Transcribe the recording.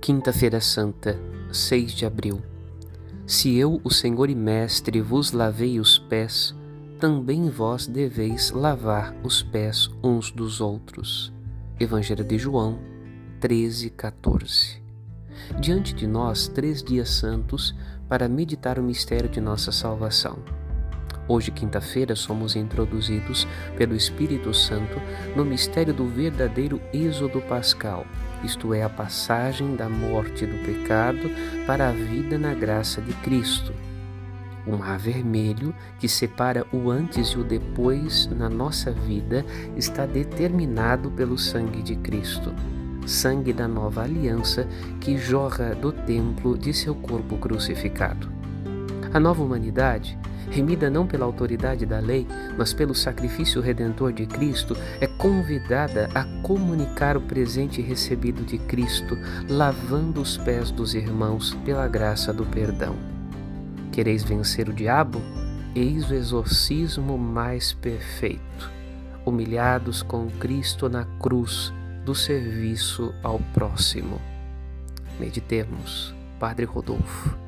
Quinta-feira Santa, 6 de abril. Se eu, o Senhor e Mestre, vos lavei os pés, também vós deveis lavar os pés uns dos outros. Evangelho de João 13, 14. Diante de nós, três dias santos para meditar o mistério de nossa salvação. Hoje, quinta-feira, somos introduzidos pelo Espírito Santo no mistério do verdadeiro êxodo pascal, isto é, a passagem da morte do pecado para a vida na graça de Cristo. O mar vermelho, que separa o antes e o depois na nossa vida, está determinado pelo sangue de Cristo, sangue da nova aliança que jorra do templo de seu corpo crucificado. A nova humanidade remida não pela autoridade da lei, mas pelo sacrifício redentor de Cristo, é convidada a comunicar o presente recebido de Cristo, lavando os pés dos irmãos pela graça do perdão. Quereis vencer o diabo? Eis o exorcismo mais perfeito. Humilhados com Cristo na cruz, do serviço ao próximo. Meditemos, Padre Rodolfo.